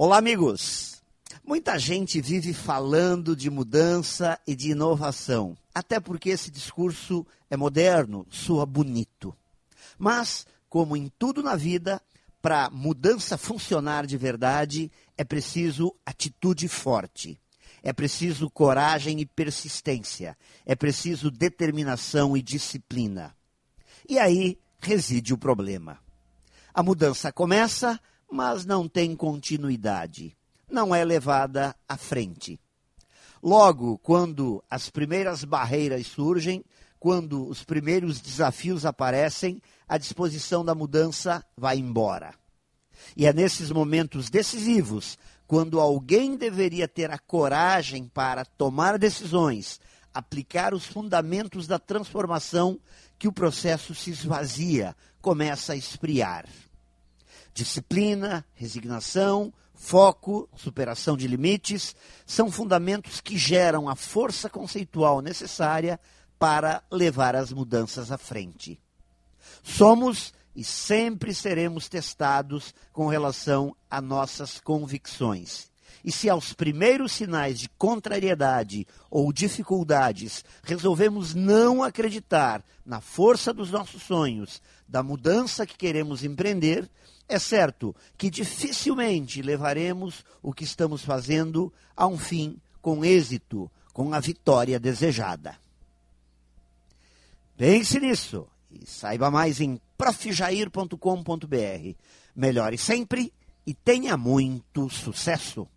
Olá, amigos! Muita gente vive falando de mudança e de inovação, até porque esse discurso é moderno, soa bonito. Mas, como em tudo na vida, para mudança funcionar de verdade, é preciso atitude forte. É preciso coragem e persistência. É preciso determinação e disciplina. E aí reside o problema. A mudança começa, mas não tem continuidade, não é levada à frente. Logo, quando as primeiras barreiras surgem, quando os primeiros desafios aparecem, a disposição da mudança vai embora. E é nesses momentos decisivos, quando alguém deveria ter a coragem para tomar decisões, aplicar os fundamentos da transformação, que o processo se esvazia, começa a esfriar. Disciplina, resignação, foco, superação de limites são fundamentos que geram a força conceitual necessária para levar as mudanças à frente. Somos e sempre seremos testados com relação a nossas convicções. E se aos primeiros sinais de contrariedade ou dificuldades resolvemos não acreditar na força dos nossos sonhos, da mudança que queremos empreender, é certo que dificilmente levaremos o que estamos fazendo a um fim com êxito, com a vitória desejada. Pense nisso e saiba mais em profjair.com.br. Melhore sempre e tenha muito sucesso!